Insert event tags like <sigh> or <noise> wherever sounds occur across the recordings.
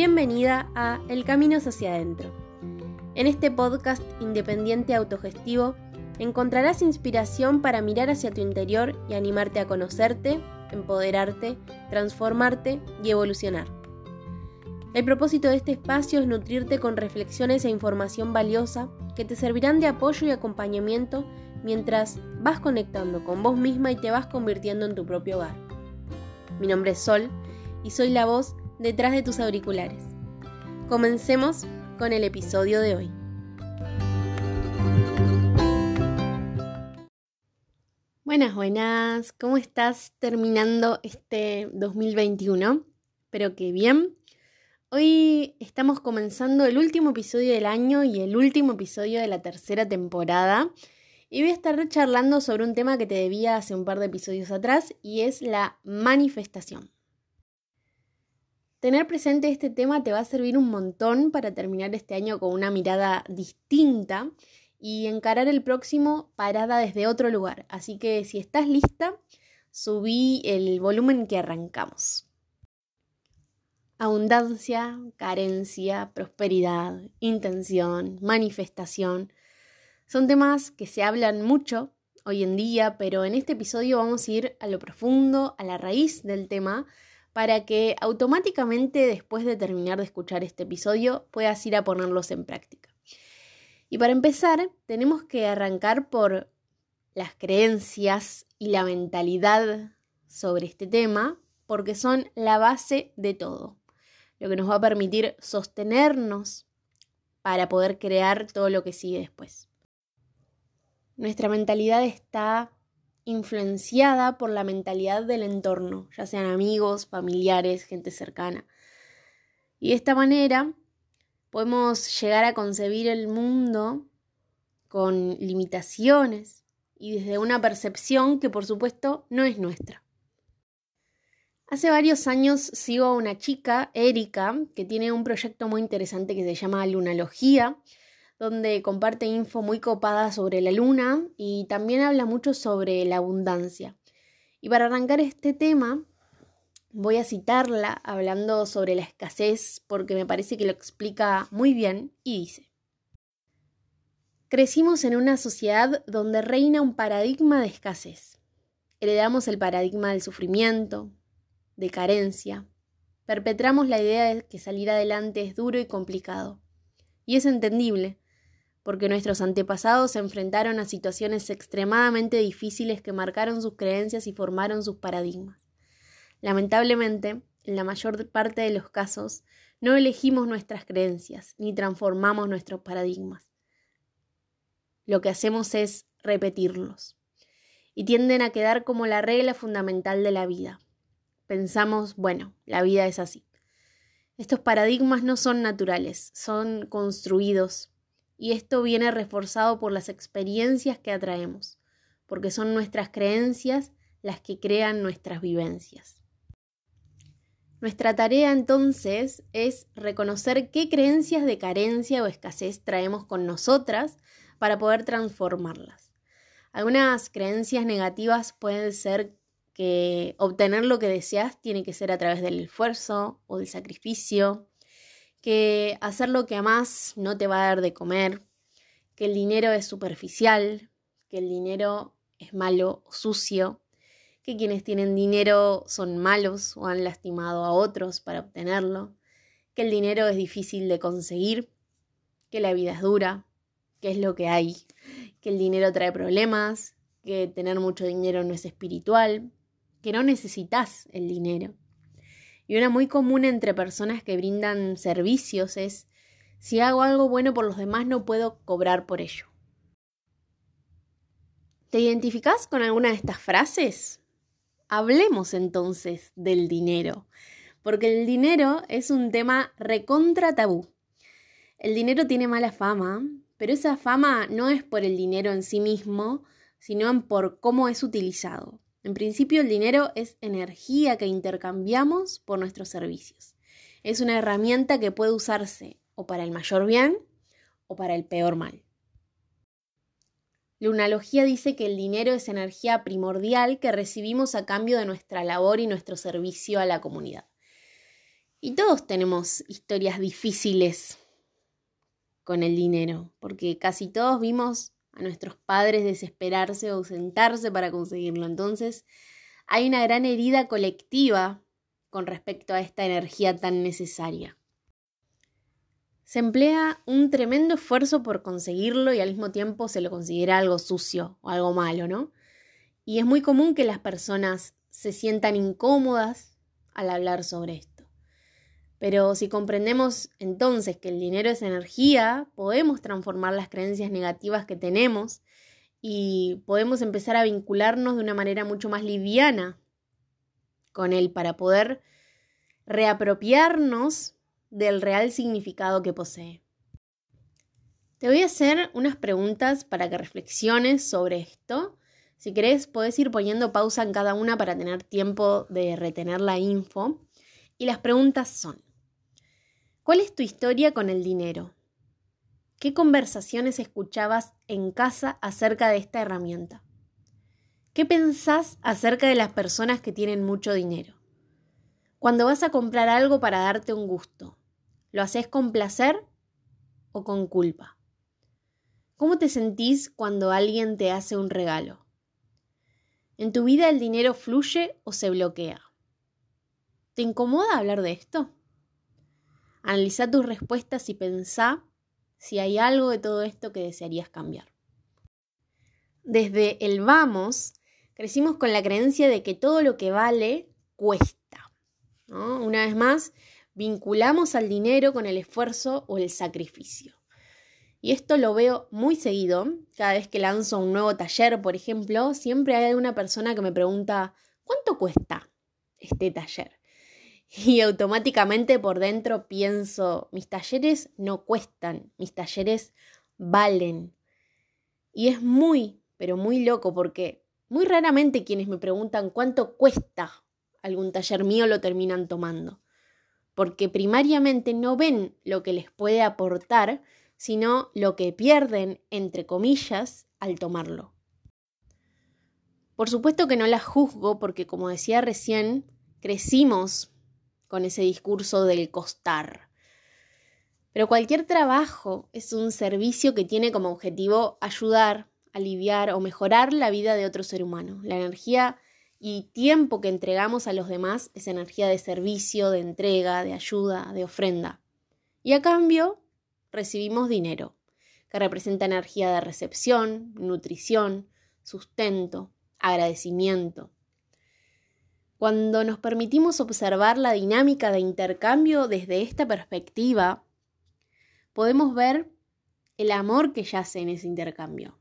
Bienvenida a El Camino hacia adentro. En este podcast independiente autogestivo encontrarás inspiración para mirar hacia tu interior y animarte a conocerte, empoderarte, transformarte y evolucionar. El propósito de este espacio es nutrirte con reflexiones e información valiosa que te servirán de apoyo y acompañamiento mientras vas conectando con vos misma y te vas convirtiendo en tu propio hogar. Mi nombre es Sol y soy la voz detrás de tus auriculares. Comencemos con el episodio de hoy. Buenas, buenas, ¿cómo estás terminando este 2021? Espero que bien. Hoy estamos comenzando el último episodio del año y el último episodio de la tercera temporada. Y voy a estar charlando sobre un tema que te debía hace un par de episodios atrás y es la manifestación. Tener presente este tema te va a servir un montón para terminar este año con una mirada distinta y encarar el próximo parada desde otro lugar. Así que si estás lista, subí el volumen que arrancamos. Abundancia, carencia, prosperidad, intención, manifestación. Son temas que se hablan mucho hoy en día, pero en este episodio vamos a ir a lo profundo, a la raíz del tema para que automáticamente después de terminar de escuchar este episodio puedas ir a ponerlos en práctica. Y para empezar, tenemos que arrancar por las creencias y la mentalidad sobre este tema, porque son la base de todo, lo que nos va a permitir sostenernos para poder crear todo lo que sigue después. Nuestra mentalidad está influenciada por la mentalidad del entorno, ya sean amigos, familiares, gente cercana. Y de esta manera podemos llegar a concebir el mundo con limitaciones y desde una percepción que por supuesto no es nuestra. Hace varios años sigo a una chica, Erika, que tiene un proyecto muy interesante que se llama Lunalogía, donde comparte info muy copada sobre la luna y también habla mucho sobre la abundancia. Y para arrancar este tema, voy a citarla hablando sobre la escasez porque me parece que lo explica muy bien y dice, Crecimos en una sociedad donde reina un paradigma de escasez. Heredamos el paradigma del sufrimiento, de carencia. Perpetramos la idea de que salir adelante es duro y complicado. Y es entendible, porque nuestros antepasados se enfrentaron a situaciones extremadamente difíciles que marcaron sus creencias y formaron sus paradigmas. Lamentablemente, en la mayor parte de los casos, no elegimos nuestras creencias ni transformamos nuestros paradigmas. Lo que hacemos es repetirlos y tienden a quedar como la regla fundamental de la vida. Pensamos, bueno, la vida es así. Estos paradigmas no son naturales, son construidos y esto viene reforzado por las experiencias que atraemos, porque son nuestras creencias las que crean nuestras vivencias. Nuestra tarea entonces es reconocer qué creencias de carencia o escasez traemos con nosotras para poder transformarlas. Algunas creencias negativas pueden ser que obtener lo que deseas tiene que ser a través del esfuerzo o del sacrificio, que hacer lo que amas no te va a dar de comer, que el dinero es superficial, que el dinero es malo o sucio, que quienes tienen dinero son malos o han lastimado a otros para obtenerlo, que el dinero es difícil de conseguir, que la vida es dura, que es lo que hay, que el dinero trae problemas, que tener mucho dinero no es espiritual, que no necesitas el dinero. Y una muy común entre personas que brindan servicios es, si hago algo bueno por los demás no puedo cobrar por ello. ¿Te identificas con alguna de estas frases? Hablemos entonces del dinero, porque el dinero es un tema recontra tabú. El dinero tiene mala fama, pero esa fama no es por el dinero en sí mismo, sino por cómo es utilizado. En principio, el dinero es energía que intercambiamos por nuestros servicios. Es una herramienta que puede usarse o para el mayor bien o para el peor mal. Lunalogía dice que el dinero es energía primordial que recibimos a cambio de nuestra labor y nuestro servicio a la comunidad. Y todos tenemos historias difíciles con el dinero, porque casi todos vimos a nuestros padres desesperarse o ausentarse para conseguirlo. Entonces, hay una gran herida colectiva con respecto a esta energía tan necesaria. Se emplea un tremendo esfuerzo por conseguirlo y al mismo tiempo se lo considera algo sucio o algo malo, ¿no? Y es muy común que las personas se sientan incómodas al hablar sobre esto. Pero si comprendemos entonces que el dinero es energía, podemos transformar las creencias negativas que tenemos y podemos empezar a vincularnos de una manera mucho más liviana con él para poder reapropiarnos del real significado que posee. Te voy a hacer unas preguntas para que reflexiones sobre esto. Si querés, podés ir poniendo pausa en cada una para tener tiempo de retener la info. Y las preguntas son, ¿cuál es tu historia con el dinero? ¿Qué conversaciones escuchabas en casa acerca de esta herramienta? ¿Qué pensás acerca de las personas que tienen mucho dinero? Cuando vas a comprar algo para darte un gusto, ¿Lo haces con placer o con culpa? ¿Cómo te sentís cuando alguien te hace un regalo? ¿En tu vida el dinero fluye o se bloquea? ¿Te incomoda hablar de esto? Analiza tus respuestas y pensá si hay algo de todo esto que desearías cambiar. Desde el vamos, crecimos con la creencia de que todo lo que vale cuesta. Una vez más, vinculamos al dinero con el esfuerzo o el sacrificio. Y esto lo veo muy seguido. Cada vez que lanzo un nuevo taller, por ejemplo, siempre hay una persona que me pregunta, ¿cuánto cuesta este taller? Y automáticamente por dentro pienso, mis talleres no cuestan, mis talleres valen. Y es muy, pero muy loco porque muy raramente quienes me preguntan cuánto cuesta algún taller mío lo terminan tomando porque primariamente no ven lo que les puede aportar, sino lo que pierden, entre comillas, al tomarlo. Por supuesto que no las juzgo porque, como decía recién, crecimos con ese discurso del costar. Pero cualquier trabajo es un servicio que tiene como objetivo ayudar, aliviar o mejorar la vida de otro ser humano. La energía y tiempo que entregamos a los demás es energía de servicio, de entrega, de ayuda, de ofrenda. Y a cambio recibimos dinero, que representa energía de recepción, nutrición, sustento, agradecimiento. Cuando nos permitimos observar la dinámica de intercambio desde esta perspectiva, podemos ver el amor que yace en ese intercambio.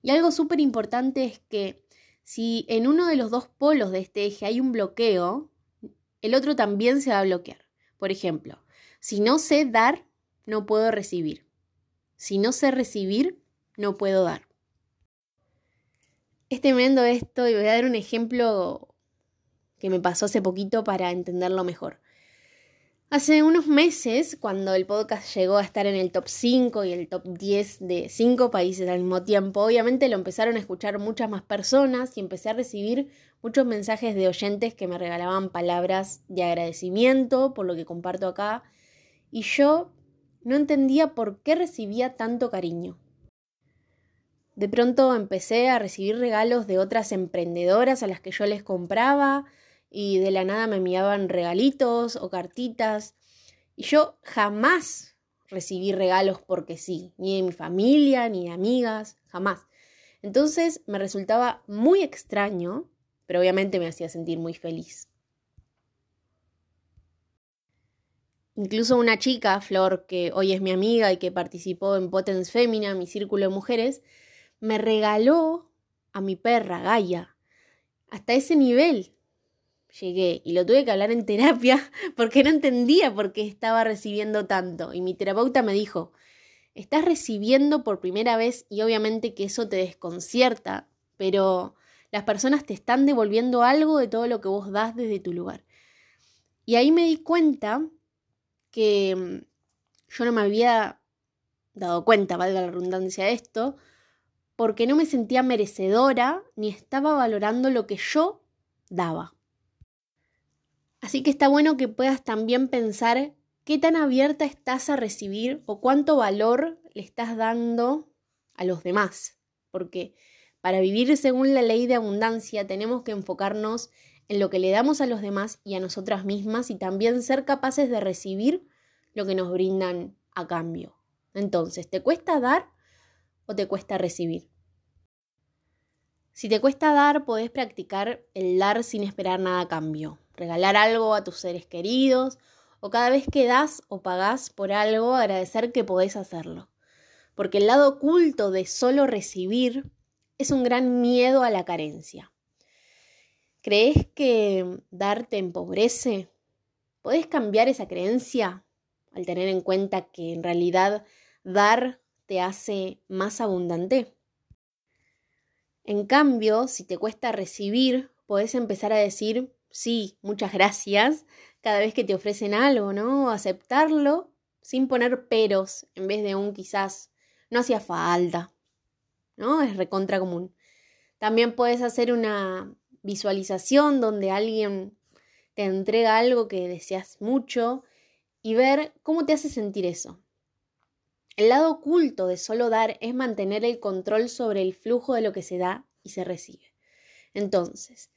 Y algo súper importante es que si en uno de los dos polos de este eje hay un bloqueo, el otro también se va a bloquear. Por ejemplo, si no sé dar, no puedo recibir. Si no sé recibir, no puedo dar. Es tremendo esto y voy a dar un ejemplo que me pasó hace poquito para entenderlo mejor. Hace unos meses, cuando el podcast llegó a estar en el top 5 y el top 10 de 5 países al mismo tiempo, obviamente lo empezaron a escuchar muchas más personas y empecé a recibir muchos mensajes de oyentes que me regalaban palabras de agradecimiento por lo que comparto acá y yo no entendía por qué recibía tanto cariño. De pronto empecé a recibir regalos de otras emprendedoras a las que yo les compraba, y de la nada me enviaban regalitos o cartitas. Y yo jamás recibí regalos porque sí, ni de mi familia, ni de amigas, jamás. Entonces me resultaba muy extraño, pero obviamente me hacía sentir muy feliz. Incluso una chica, Flor, que hoy es mi amiga y que participó en Potence Femina, mi círculo de mujeres, me regaló a mi perra, Gaia. Hasta ese nivel llegué y lo tuve que hablar en terapia <laughs> porque no entendía por qué estaba recibiendo tanto. Y mi terapeuta me dijo, estás recibiendo por primera vez y obviamente que eso te desconcierta, pero las personas te están devolviendo algo de todo lo que vos das desde tu lugar. Y ahí me di cuenta que mm, yo no me había dado cuenta, valga la redundancia de esto, porque no me sentía merecedora ni estaba valorando lo que yo daba. Así que está bueno que puedas también pensar qué tan abierta estás a recibir o cuánto valor le estás dando a los demás. Porque para vivir según la ley de abundancia tenemos que enfocarnos en lo que le damos a los demás y a nosotras mismas y también ser capaces de recibir lo que nos brindan a cambio. Entonces, ¿te cuesta dar o te cuesta recibir? Si te cuesta dar, podés practicar el dar sin esperar nada a cambio. Regalar algo a tus seres queridos o cada vez que das o pagás por algo, agradecer que podés hacerlo. Porque el lado oculto de solo recibir es un gran miedo a la carencia. ¿Crees que dar te empobrece? ¿Podés cambiar esa creencia al tener en cuenta que en realidad dar te hace más abundante? En cambio, si te cuesta recibir, podés empezar a decir, sí, muchas gracias, cada vez que te ofrecen algo, ¿no? Aceptarlo sin poner peros en vez de un quizás no hacía falta, ¿no? Es recontra común. También puedes hacer una visualización donde alguien te entrega algo que deseas mucho y ver cómo te hace sentir eso. El lado oculto de solo dar es mantener el control sobre el flujo de lo que se da y se recibe. Entonces,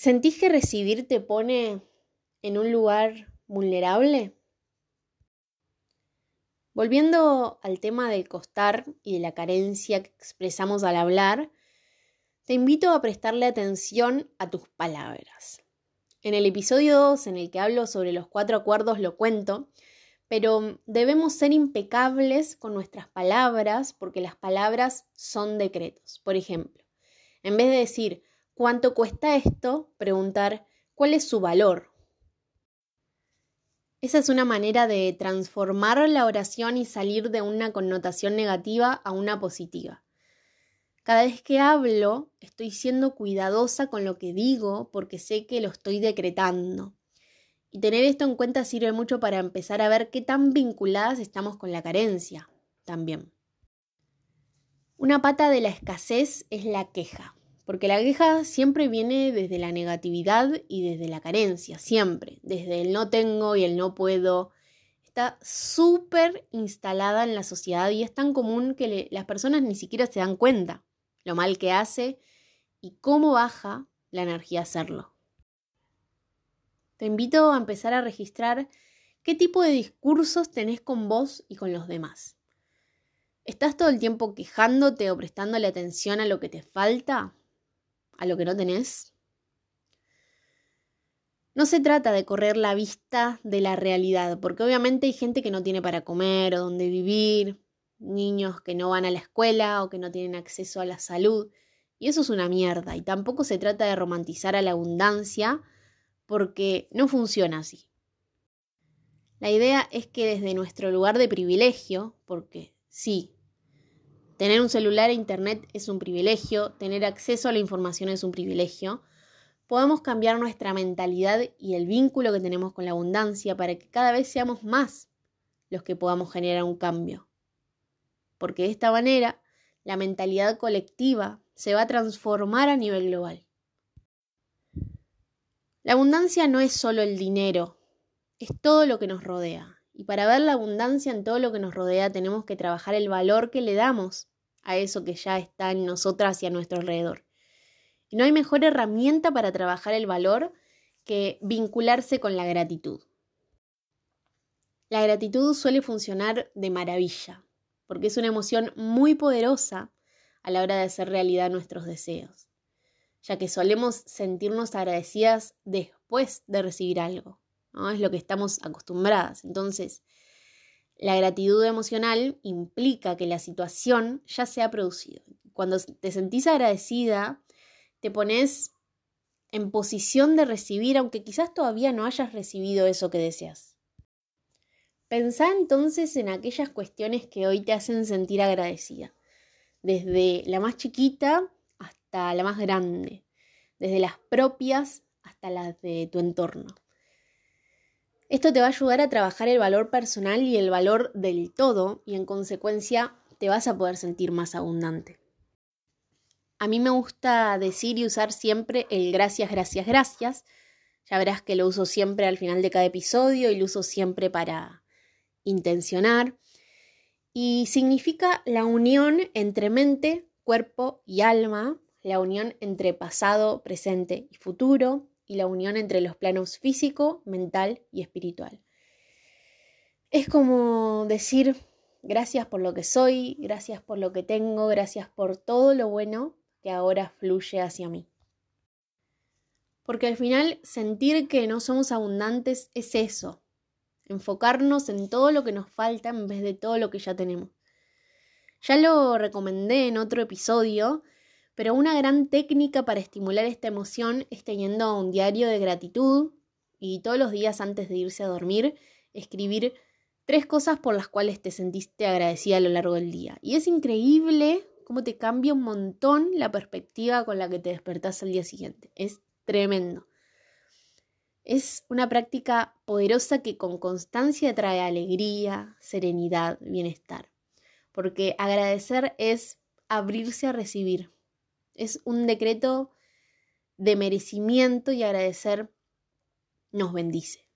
¿sentís que recibir te pone en un lugar vulnerable? Volviendo al tema del costar y de la carencia que expresamos al hablar, te invito a prestarle atención a tus palabras. En el episodio 2, en el que hablo sobre los cuatro acuerdos, lo cuento, pero debemos ser impecables con nuestras palabras porque las palabras son decretos. Por ejemplo, en vez de decir cuánto cuesta esto, preguntar cuál es su valor. Esa es una manera de transformar la oración y salir de una connotación negativa a una positiva. Cada vez que hablo, estoy siendo cuidadosa con lo que digo porque sé que lo estoy decretando. Y tener esto en cuenta sirve mucho para empezar a ver qué tan vinculadas estamos con la carencia también. Una pata de la escasez es la queja, porque la queja siempre viene desde la negatividad y desde la carencia, siempre, desde el no tengo y el no puedo. Está súper instalada en la sociedad y es tan común que las personas ni siquiera se dan cuenta lo mal que hace y cómo baja la energía hacerlo. Te invito a empezar a registrar qué tipo de discursos tenés con vos y con los demás. ¿Estás todo el tiempo quejándote o prestándole atención a lo que te falta? ¿A lo que no tenés? No se trata de correr la vista de la realidad, porque obviamente hay gente que no tiene para comer o donde vivir, niños que no van a la escuela o que no tienen acceso a la salud, y eso es una mierda, y tampoco se trata de romantizar a la abundancia, porque no funciona así. La idea es que desde nuestro lugar de privilegio, porque sí, tener un celular e internet es un privilegio, tener acceso a la información es un privilegio, podemos cambiar nuestra mentalidad y el vínculo que tenemos con la abundancia para que cada vez seamos más los que podamos generar un cambio. Porque de esta manera la mentalidad colectiva se va a transformar a nivel global. La abundancia no es solo el dinero, es todo lo que nos rodea. Y para ver la abundancia en todo lo que nos rodea tenemos que trabajar el valor que le damos a eso que ya está en nosotras y a nuestro alrededor. Y no hay mejor herramienta para trabajar el valor que vincularse con la gratitud. La gratitud suele funcionar de maravilla, porque es una emoción muy poderosa a la hora de hacer realidad nuestros deseos ya que solemos sentirnos agradecidas después de recibir algo, ¿no? Es lo que estamos acostumbradas. Entonces, la gratitud emocional implica que la situación ya se ha producido. Cuando te sentís agradecida, te pones en posición de recibir, aunque quizás todavía no hayas recibido eso que deseas. Pensá entonces en aquellas cuestiones que hoy te hacen sentir agradecida, desde la más chiquita hasta la más grande, desde las propias hasta las de tu entorno. Esto te va a ayudar a trabajar el valor personal y el valor del todo y en consecuencia te vas a poder sentir más abundante. A mí me gusta decir y usar siempre el gracias, gracias, gracias, Ya verás que lo uso siempre al final de cada episodio y lo uso siempre para intencionar. Y significa la unión entre mente, cuerpo y alma, la unión entre pasado, presente y futuro, y la unión entre los planos físico, mental y espiritual. Es como decir gracias por lo que soy, gracias por lo que tengo, gracias por todo lo bueno que ahora fluye hacia mí. Porque al final sentir que no somos abundantes es eso, enfocarnos en todo lo que nos falta en vez de todo lo que ya tenemos. Ya lo recomendé en otro episodio, pero una gran técnica para estimular esta emoción es teniendo un diario de gratitud y todos los días antes de irse a dormir escribir tres cosas por las cuales te sentiste agradecida a lo largo del día. Y es increíble cómo te cambia un montón la perspectiva con la que te despertás al día siguiente. Es tremendo. Es una práctica poderosa que con constancia trae alegría, serenidad, bienestar. Porque agradecer es abrirse a recibir. Es un decreto de merecimiento y agradecer nos bendice.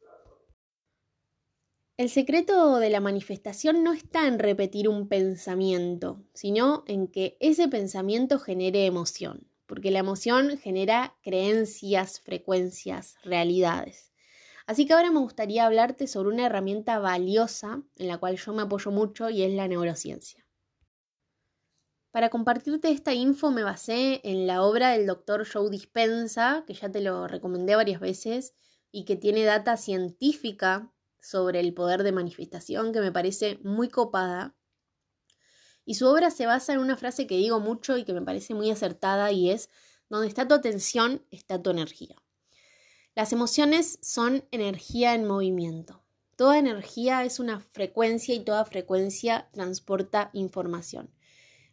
El secreto de la manifestación no está en repetir un pensamiento, sino en que ese pensamiento genere emoción, porque la emoción genera creencias, frecuencias, realidades. Así que ahora me gustaría hablarte sobre una herramienta valiosa en la cual yo me apoyo mucho y es la neurociencia. Para compartirte esta info me basé en la obra del doctor Joe Dispensa, que ya te lo recomendé varias veces y que tiene data científica sobre el poder de manifestación que me parece muy copada. Y su obra se basa en una frase que digo mucho y que me parece muy acertada y es, donde está tu atención, está tu energía. Las emociones son energía en movimiento. Toda energía es una frecuencia y toda frecuencia transporta información.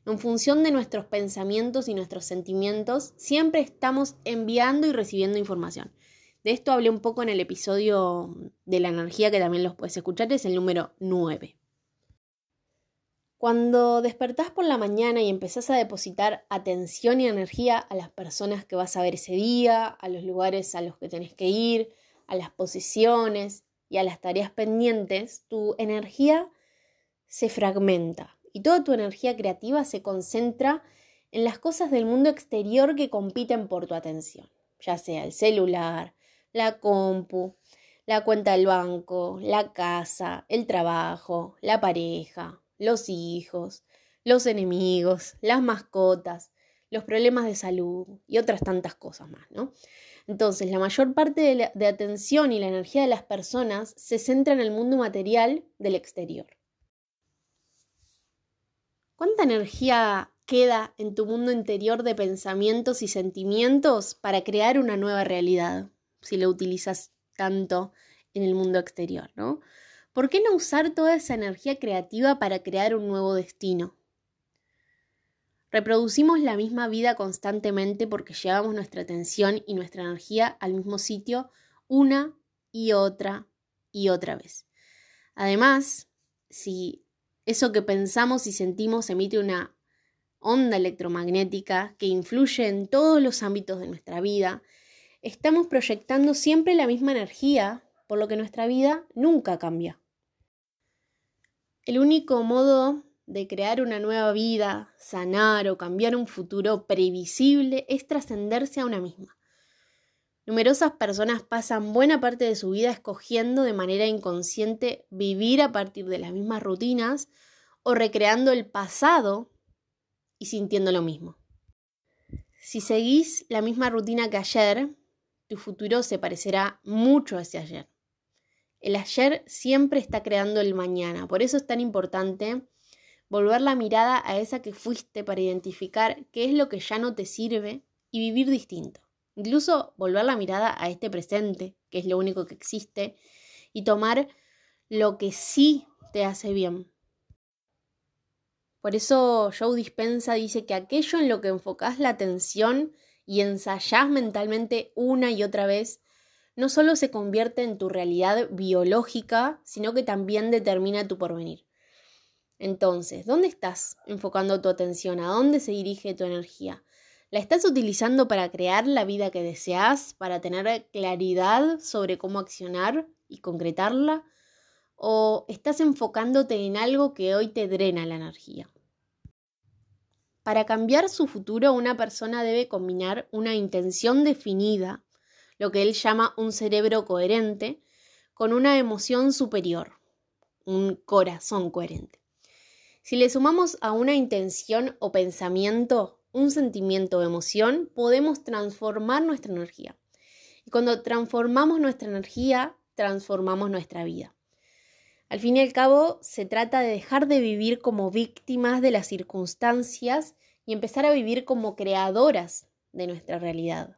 En función de nuestros pensamientos y nuestros sentimientos, siempre estamos enviando y recibiendo información. De esto hablé un poco en el episodio de la energía que también los puedes escuchar, es el número 9. Cuando despertás por la mañana y empezás a depositar atención y energía a las personas que vas a ver ese día, a los lugares a los que tenés que ir, a las posiciones y a las tareas pendientes, tu energía se fragmenta y toda tu energía creativa se concentra en las cosas del mundo exterior que compiten por tu atención, ya sea el celular, la compu, la cuenta del banco, la casa, el trabajo, la pareja, los hijos, los enemigos, las mascotas, los problemas de salud y otras tantas cosas más, ¿no? Entonces, la mayor parte de, de, atención y la energía de las personas se centra en el mundo material del exterior. ¿Cuánta energía queda en tu mundo interior de pensamientos y sentimientos para crear una nueva realidad? si lo utilizas tanto en el mundo exterior, ¿no? ¿Por qué no usar toda esa energía creativa para crear un nuevo destino? Reproducimos la misma vida constantemente porque llevamos nuestra atención y nuestra energía al mismo sitio una y otra y otra vez. Además, si eso que pensamos y sentimos emite una onda electromagnética que influye en todos los ámbitos de nuestra vida, estamos proyectando siempre la misma energía, por lo que nuestra vida nunca cambia. El único modo de crear una nueva vida, sanar o cambiar un futuro previsible es trascenderse a una misma. Numerosas personas pasan buena parte de su vida escogiendo de manera inconsciente vivir a partir de las mismas rutinas o recreando el pasado y sintiendo lo mismo. Si seguís la misma rutina que ayer, tu futuro se parecerá mucho a ese ayer. El ayer siempre está creando el mañana, por eso es tan importante volver la mirada a esa que fuiste para identificar qué es lo que ya no te sirve y vivir distinto. Incluso volver la mirada a este presente, que es lo único que existe, y tomar lo que sí te hace bien. Por eso Joe Dispensa dice que aquello en lo que enfocas la atención y ensayás mentalmente una y otra vez, no solo se convierte en tu realidad biológica, sino que también determina tu porvenir. Entonces, ¿dónde estás enfocando tu atención? ¿A dónde se dirige tu energía? ¿La estás utilizando para crear la vida que deseas, para tener claridad sobre cómo accionar y concretarla? ¿O estás enfocándote en algo que hoy te drena la energía? Para cambiar su futuro, una persona debe combinar una intención definida, lo que él llama un cerebro coherente, con una emoción superior, un corazón coherente. Si le sumamos a una intención o pensamiento un sentimiento o emoción, podemos transformar nuestra energía. Y cuando transformamos nuestra energía, transformamos nuestra vida. Al fin y al cabo, se trata de dejar de vivir como víctimas de las circunstancias y empezar a vivir como creadoras de nuestra realidad.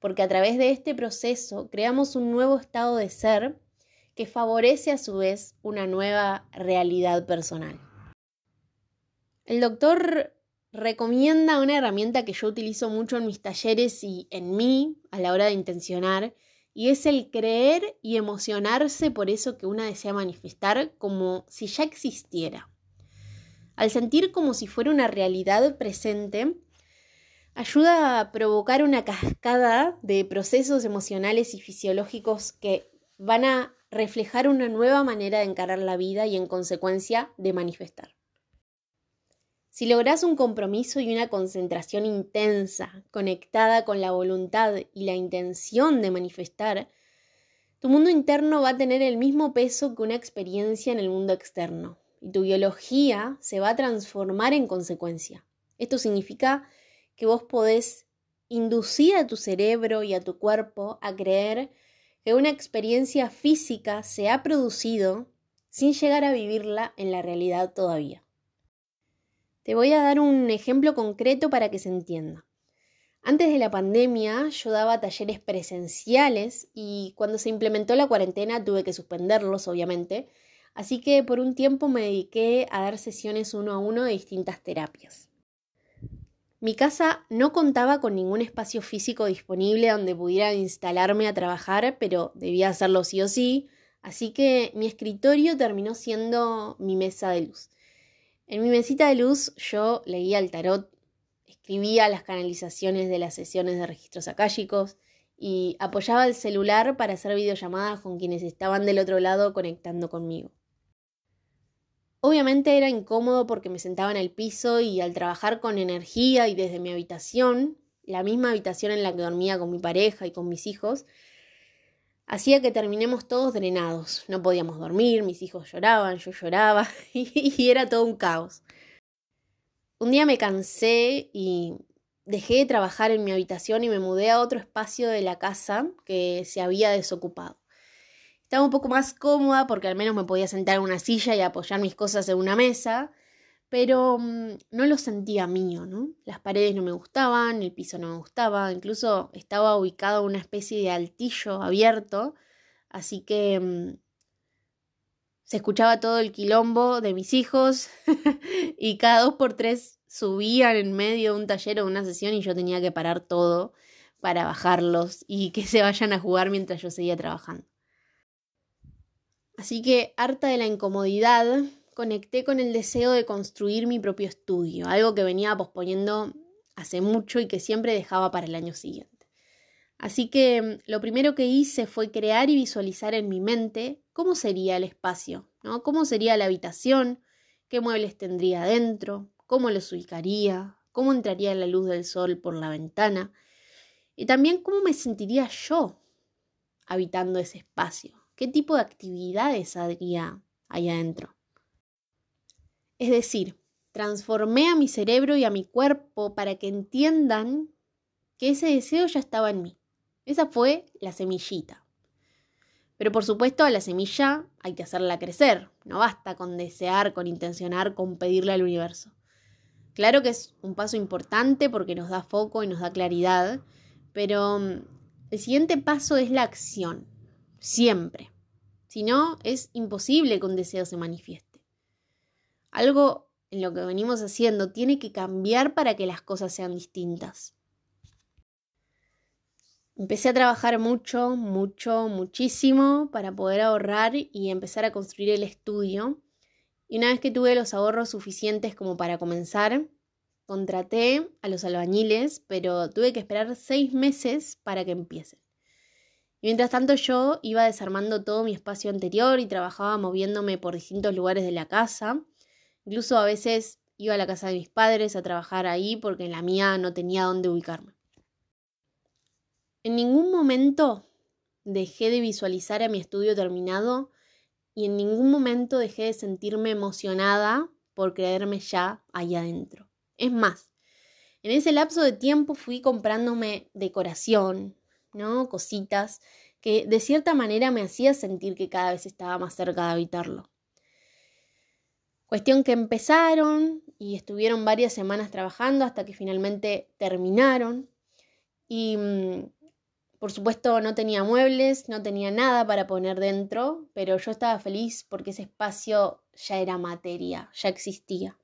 Porque a través de este proceso creamos un nuevo estado de ser que favorece a su vez una nueva realidad personal. El doctor recomienda una herramienta que yo utilizo mucho en mis talleres y en mí a la hora de intencionar, y es el creer y emocionarse por eso que una desea manifestar como si ya existiera. Al sentir como si fuera una realidad presente, ayuda a provocar una cascada de procesos emocionales y fisiológicos que van a reflejar una nueva manera de encarar la vida y en consecuencia de manifestar. Si logras un compromiso y una concentración intensa, conectada con la voluntad y la intención de manifestar, tu mundo interno va a tener el mismo peso que una experiencia en el mundo externo y tu biología se va a transformar en consecuencia. Esto significa que vos podés inducir a tu cerebro y a tu cuerpo a creer que una experiencia física se ha producido sin llegar a vivirla en la realidad todavía. Te voy a dar un ejemplo concreto para que se entienda. Antes de la pandemia yo daba talleres presenciales y cuando se implementó la cuarentena tuve que suspenderlos, obviamente, así que por un tiempo me dediqué a dar sesiones uno a uno de distintas terapias. Mi casa no contaba con ningún espacio físico disponible donde pudiera instalarme a trabajar, pero debía hacerlo sí o sí, así que mi escritorio terminó siendo mi mesa de luz. En mi mesita de luz yo leía el tarot, escribía las canalizaciones de las sesiones de registros akáshicos y apoyaba el celular para hacer videollamadas con quienes estaban del otro lado conectando conmigo. Obviamente era incómodo porque me sentaba en el piso y al trabajar con energía y desde mi habitación, la misma habitación en la que dormía con mi pareja y con mis hijos, hacía que terminemos todos drenados. No podíamos dormir, mis hijos lloraban, yo lloraba <laughs> y, era todo un caos. Un día me cansé y dejé de trabajar en mi habitación y me mudé a otro espacio de la casa que se había desocupado. Estaba un poco más cómoda porque al menos me podía sentar en una silla y apoyar mis cosas en una mesa, pero mm, no lo sentía mío, ¿no? Las paredes no me gustaban, el piso no me gustaba, incluso estaba ubicado una especie de altillo abierto, así que mm, se escuchaba todo el quilombo de mis hijos <laughs> y cada dos por tres subían en medio de un taller o de una sesión y yo tenía que parar todo para bajarlos y que se vayan a jugar mientras yo seguía trabajando. Así que, harta de la incomodidad, conecté con el deseo de construir mi propio estudio, algo que venía posponiendo hace mucho y que siempre dejaba para el año siguiente. Así que mm, lo primero que hice fue crear y visualizar en mi mente cómo sería el espacio, ¿no? cómo sería la habitación, qué muebles tendría dentro, cómo los ubicaría, cómo entraría la luz del sol por la ventana y también cómo me sentiría yo habitando ese espacio, qué tipo de actividades haría ahí adentro. Es decir, transformé a mi cerebro y a mi cuerpo para que entiendan que ese deseo ya estaba en mí. Esa fue la semillita. Pero por supuesto a la semilla hay que hacerla crecer. No basta con desear, con intencionar, con pedirle al universo. Claro que es un paso importante porque nos da foco y nos da claridad, pero mm, el siguiente paso es la acción. Siempre. Si no, es imposible que un deseo se manifieste. Algo en lo que venimos haciendo tiene que cambiar para que las cosas sean distintas. Empecé a trabajar mucho, mucho, muchísimo para poder ahorrar y empezar a construir el estudio. Y una vez que tuve los ahorros suficientes como para comenzar, contraté a los albañiles, pero tuve que esperar seis meses para que empiecen. Mientras tanto yo iba desarmando todo mi espacio anterior y trabajaba moviéndome por distintos lugares de la casa. Incluso a veces iba a la casa de mis padres a trabajar ahí porque en la mía no tenía dónde ubicarme. En ningún momento dejé de visualizar a mi estudio terminado y en ningún momento dejé de sentirme emocionada por creerme ya ahí adentro. Es más, en ese lapso de tiempo fui comprándome decoración, ¿no? Cositas que de cierta manera me hacía sentir que cada vez estaba más cerca de habitarlo. Cuestión que empezaron y estuvieron varias semanas trabajando hasta que finalmente terminaron. Y mm, por supuesto no tenía muebles, no tenía nada para poner dentro, pero yo estaba feliz porque ese espacio ya era materia, ya existía.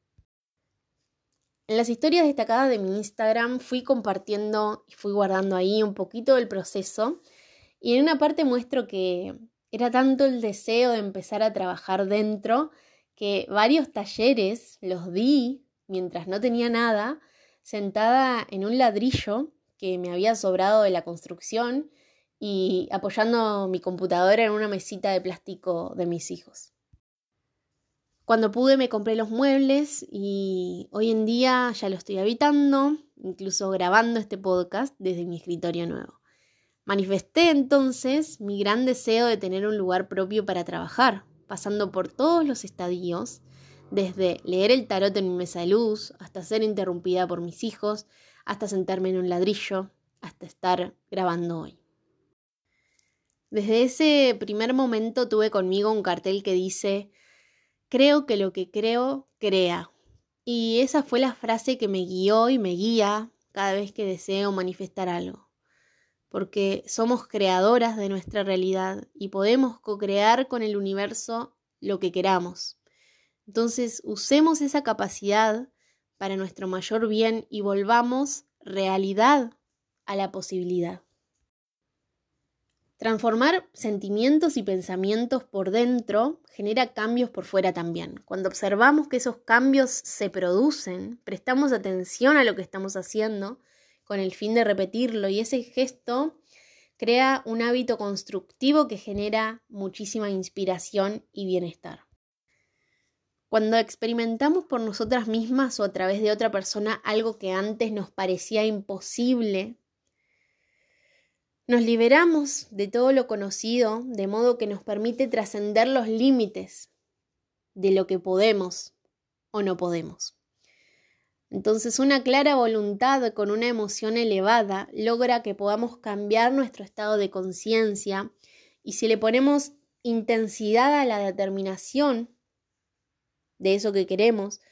En las historias destacadas de mi Instagram fui compartiendo y fui guardando ahí un poquito del proceso y en una parte muestro que era tanto el deseo de empezar a trabajar dentro que varios talleres los di mientras no tenía nada, sentada en un ladrillo que me había sobrado de la construcción y apoyando mi computadora en una mesita de plástico de mis hijos. Cuando pude me compré los muebles y hoy en día ya lo estoy habitando, incluso grabando este podcast desde mi escritorio nuevo. Manifesté entonces mi gran deseo de tener un lugar propio para trabajar, pasando por todos los estadios, desde leer el tarot en mi mesa de luz, hasta ser interrumpida por mis hijos, hasta sentarme en un ladrillo, hasta estar grabando hoy. Desde ese primer momento tuve conmigo un cartel que dice, creo que lo que creo, crea. Y esa fue la frase que me guió y me guía cada vez que deseo manifestar algo. Porque somos creadoras de nuestra realidad y podemos co-crear con el universo lo que queramos. Entonces usemos esa capacidad para nuestro mayor bien y volvamos realidad a la posibilidad. Transformar sentimientos y pensamientos por dentro genera cambios por fuera también. Cuando observamos que esos cambios se producen, prestamos atención a lo que estamos haciendo con el fin de repetirlo y ese gesto crea un hábito constructivo que genera muchísima inspiración y bienestar. Cuando experimentamos por nosotras mismas o a través de otra persona algo que antes nos parecía imposible, nos liberamos de todo lo conocido, de modo que nos permite trascender los límites de lo que podemos o no podemos. Entonces una clara voluntad con una emoción elevada logra que podamos cambiar nuestro estado de conciencia y si le ponemos intensidad a la determinación de eso que queremos,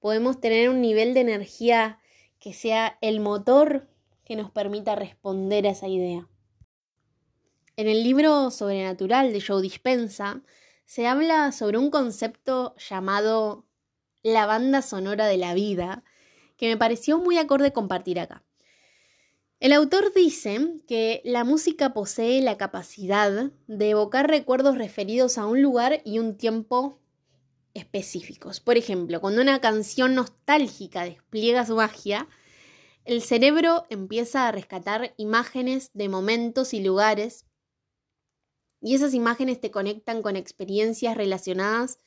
podemos tener un nivel de energía que sea el motor que nos permita responder a esa idea. En el libro Sobrenatural de Joe Dispensa se habla sobre un concepto llamado la banda sonora de la vida, que me pareció muy acorde compartir acá. El autor dice que la música posee la capacidad de evocar recuerdos referidos a un lugar y un tiempo específicos. Por ejemplo, cuando una canción nostálgica despliega su magia, el cerebro empieza a rescatar imágenes de momentos y lugares y esas imágenes te conectan con experiencias relacionadas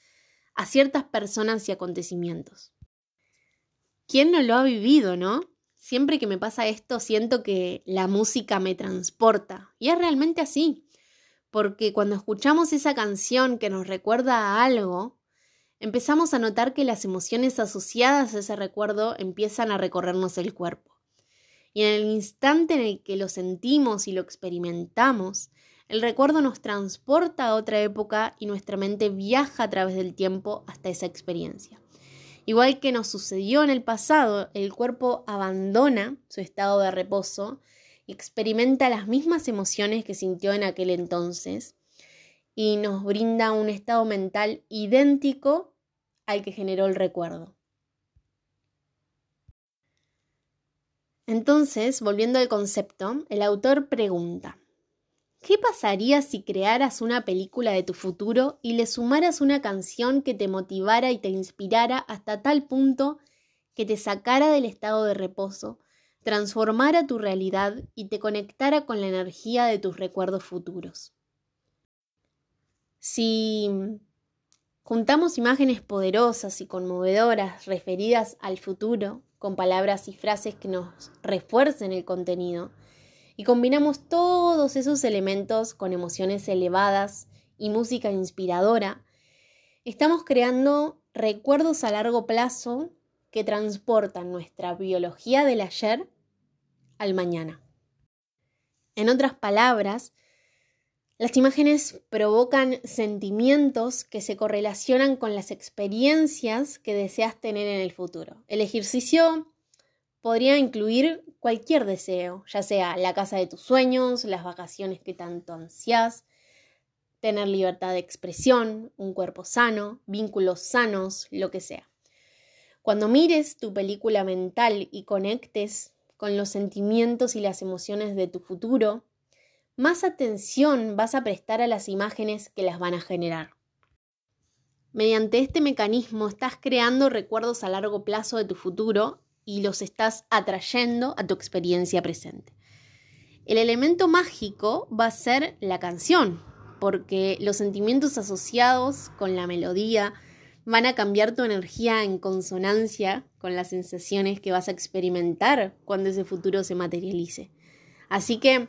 a ciertas personas y acontecimientos. ¿Quién no lo ha vivido, no? Siempre que me pasa esto siento que la música me transporta y es realmente así, porque cuando escuchamos esa canción que nos recuerda a algo, empezamos a notar que las emociones asociadas a ese recuerdo empiezan a recorrernos el cuerpo. Y en el instante en el que lo sentimos y lo experimentamos, el recuerdo nos transporta a otra época y nuestra mente viaja a través del tiempo hasta esa experiencia. Igual que nos sucedió en el pasado, el cuerpo abandona su estado de reposo y experimenta las mismas emociones que sintió en aquel entonces, y nos brinda un estado mental idéntico al que generó el recuerdo. Entonces, volviendo al concepto, el autor pregunta, ¿qué pasaría si crearas una película de tu futuro y le sumaras una canción que te motivara y te inspirara hasta tal punto que te sacara del estado de reposo, transformara tu realidad y te conectara con la energía de tus recuerdos futuros. Si juntamos imágenes poderosas y conmovedoras referidas al futuro con palabras y frases que nos refuercen el contenido, y combinamos todos esos elementos con emociones elevadas y música inspiradora, estamos creando recuerdos a largo plazo que transportan nuestra biología del ayer al mañana. En otras palabras, las imágenes provocan sentimientos que se correlacionan con las experiencias que deseas tener en el futuro. El ejercicio podría incluir cualquier deseo, ya sea la casa de tus sueños, las vacaciones que tanto ansias, tener libertad de expresión, un cuerpo sano, vínculos sanos, lo que sea. Cuando mires tu película mental y conectes con los sentimientos y las emociones de tu futuro, más atención vas a prestar a las imágenes que las van a generar. Mediante este mecanismo estás creando recuerdos a largo plazo de tu futuro y los estás atrayendo a tu experiencia presente. El elemento mágico va a ser la canción, porque los sentimientos asociados con la melodía van a cambiar tu energía en consonancia con las sensaciones que vas a experimentar cuando ese futuro se materialice. Así que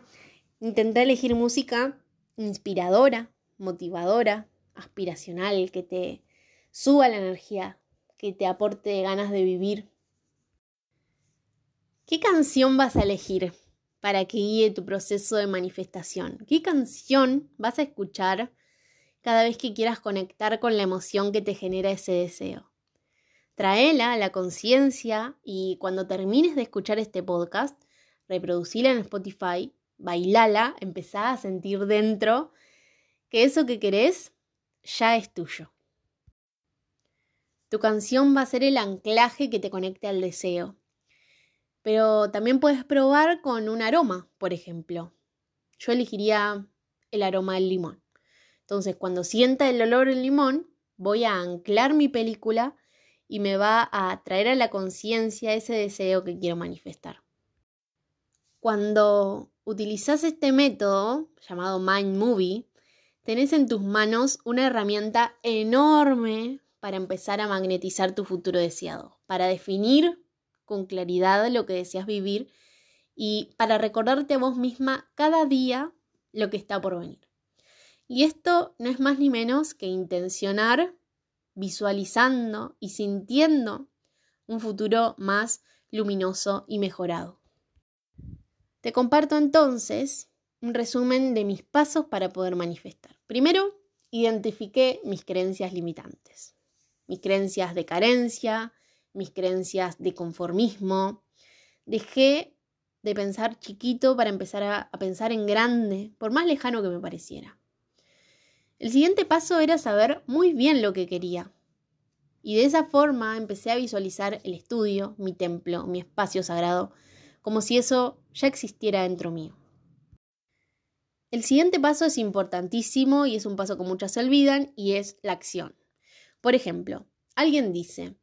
intenta elegir música inspiradora, motivadora, aspiracional, que te suba la energía, que te aporte ganas de vivir ¿Qué canción vas a elegir para que guíe tu proceso de manifestación? ¿Qué canción vas a escuchar cada vez que quieras conectar con la emoción que te genera ese deseo? Traela a la conciencia y cuando termines de escuchar este podcast, reproducila en Spotify, bailala, empezá a sentir dentro que eso que querés ya es tuyo. Tu canción va a ser el anclaje que te conecte al deseo pero también puedes probar con un aroma, por ejemplo. Yo elegiría el aroma del limón. Entonces, cuando sienta el olor del limón, voy a anclar mi película y me va a traer a la conciencia ese deseo que quiero manifestar. Cuando utilizas este método llamado Mind Movie, tenés en tus manos una herramienta enorme para empezar a magnetizar tu futuro deseado, para definir con claridad lo que deseas vivir y para recordarte a vos misma cada día lo que está por venir. Y esto no es más ni menos que intencionar, visualizando y sintiendo un futuro más luminoso y mejorado. Te comparto entonces un resumen de mis pasos para poder manifestar. Primero, identifiqué mis creencias limitantes, mis creencias de carencia, mis creencias de conformismo. Dejé de pensar chiquito para empezar a, pensar en grande, por más lejano que me pareciera. El siguiente paso era saber muy bien lo que quería. Y de esa forma empecé a visualizar el estudio, mi templo, mi espacio sagrado, como si eso ya existiera dentro mío. El siguiente paso es importantísimo y es un paso que muchas se olvidan y es la acción. Por ejemplo, alguien dice,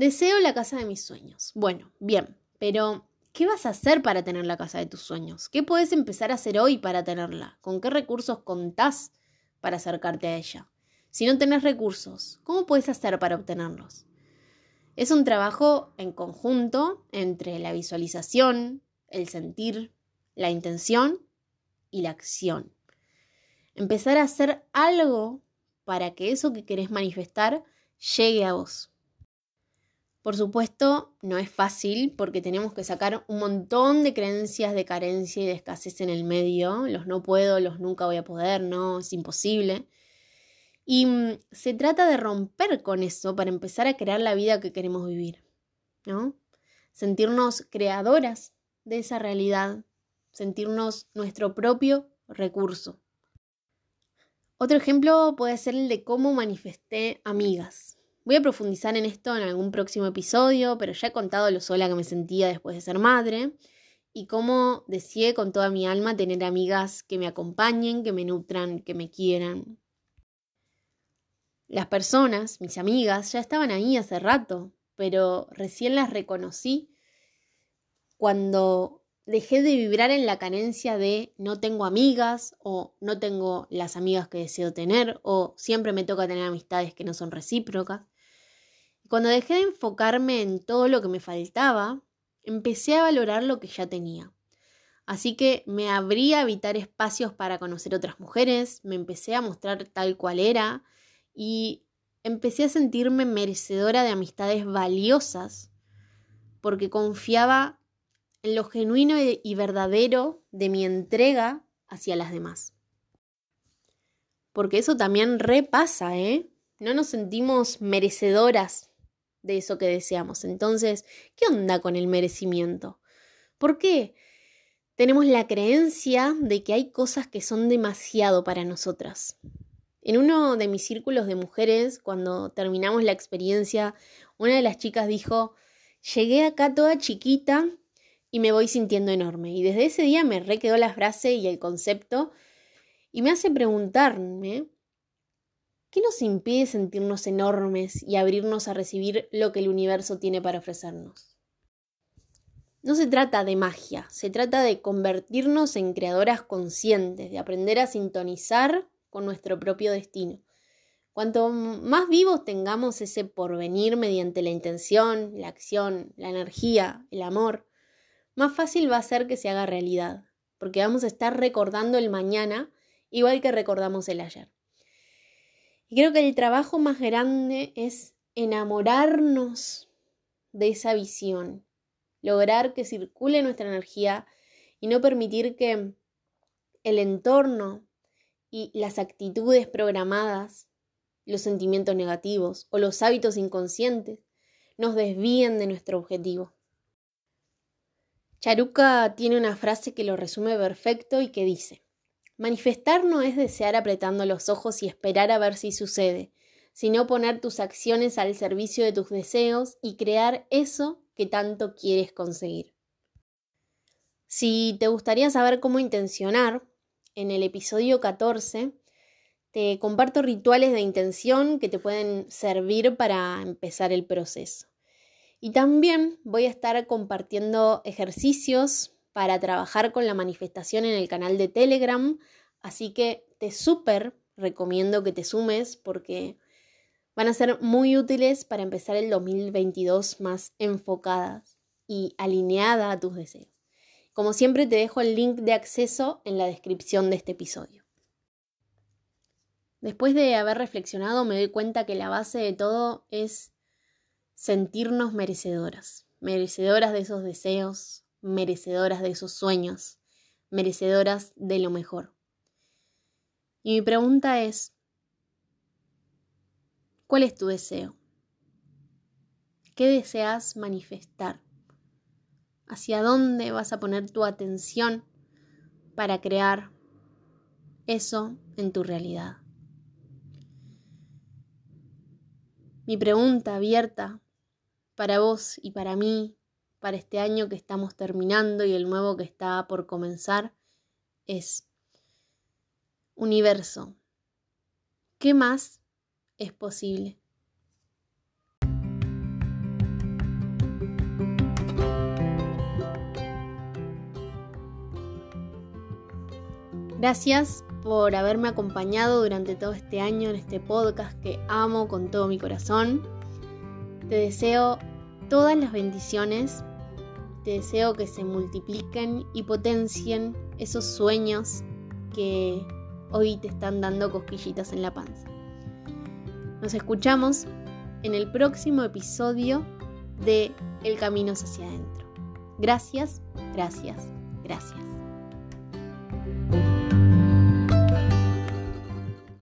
Deseo la casa de mis sueños. Bueno, bien, pero ¿qué vas a hacer para tener la casa de tus sueños? ¿Qué puedes empezar a hacer hoy para tenerla? ¿Con qué recursos contás para acercarte a ella? Si no tenés recursos, ¿cómo puedes hacer para obtenerlos? Es un trabajo en conjunto entre la visualización, el sentir, la intención y la acción. Empezar a hacer algo para que eso que querés manifestar llegue a vos. Por supuesto, no es fácil porque tenemos que sacar un montón de creencias de carencia y de escasez en el medio. Los no puedo, los nunca voy a poder, no, es imposible. Y mm, se trata de romper con eso para empezar a crear la vida que queremos vivir, ¿no? Sentirnos creadoras de esa realidad, sentirnos nuestro propio recurso. Otro ejemplo puede ser el de cómo manifesté amigas. Voy a profundizar en esto en algún próximo episodio, pero ya he contado lo sola que me sentía después de ser madre y cómo deseé con toda mi alma tener amigas que me acompañen, que me nutran, que me quieran. Las personas, mis amigas, ya estaban ahí hace rato, pero recién las reconocí cuando dejé de vibrar en la carencia de no tengo amigas o no tengo las amigas que deseo tener o siempre me toca tener amistades que no son recíprocas. Cuando dejé de enfocarme en todo lo que me faltaba, empecé a valorar lo que ya tenía. Así que me abrí a habitar espacios para conocer otras mujeres, me empecé a mostrar tal cual era y empecé a sentirme merecedora de amistades valiosas porque confiaba en lo genuino y verdadero de mi entrega hacia las demás. Porque eso también repasa, ¿eh? No nos sentimos merecedoras de eso que deseamos. Entonces, ¿qué onda con el merecimiento? ¿Por qué tenemos la creencia de que hay cosas que son demasiado para nosotras? En uno de mis círculos de mujeres, cuando terminamos la experiencia, una de las chicas dijo, llegué acá toda chiquita y me voy sintiendo enorme. Y desde ese día me requedó la frase y el concepto y me hace preguntarme, ¿qué nos impide sentirnos enormes y abrirnos a recibir lo que el universo tiene para ofrecernos? No se trata de magia, se trata de convertirnos en creadoras conscientes, de aprender a sintonizar con nuestro propio destino. Cuanto más vivos tengamos ese porvenir mediante la intención, la acción, la energía, el amor, más fácil va a ser que se haga realidad, porque vamos a estar recordando el mañana igual que recordamos el ayer. Y creo que el trabajo más grande es enamorarnos de esa visión, lograr que circule nuestra energía y no permitir que el entorno y las actitudes programadas, los sentimientos negativos o los hábitos inconscientes nos desvíen de nuestro objetivo. Charuca tiene una frase que lo resume perfecto y que dice, manifestar no es desear apretando los ojos y esperar a ver si sucede, sino poner tus acciones al servicio de tus deseos y crear eso que tanto quieres conseguir. Si te gustaría saber cómo intencionar, en el episodio 14 te comparto rituales de intención que te pueden servir para empezar el proceso. Y también voy a estar compartiendo ejercicios para trabajar con la manifestación en el canal de Telegram, así que te súper recomiendo que te sumes porque van a ser muy útiles para empezar el 2022 más enfocadas y alineada a tus deseos. Como siempre te dejo el link de acceso en la descripción de este episodio. Después de haber reflexionado me doy cuenta que la base de todo es sentirnos merecedoras, merecedoras de esos deseos, merecedoras de esos sueños, merecedoras de lo mejor. Y mi pregunta es, ¿cuál es tu deseo? ¿Qué deseas manifestar? ¿Hacia dónde vas a poner tu atención para crear eso en tu realidad? Mi pregunta abierta para vos y para mí, para este año que estamos terminando y el nuevo que está por comenzar, es, universo, ¿qué más es posible? Gracias por haberme acompañado durante todo este año en este podcast que amo con todo mi corazón. Te deseo todas las bendiciones, te deseo que se multipliquen y potencien esos sueños que hoy te están dando cosquillitas en la panza. Nos escuchamos en el próximo episodio de El Camino hacia adentro. Gracias, gracias, gracias.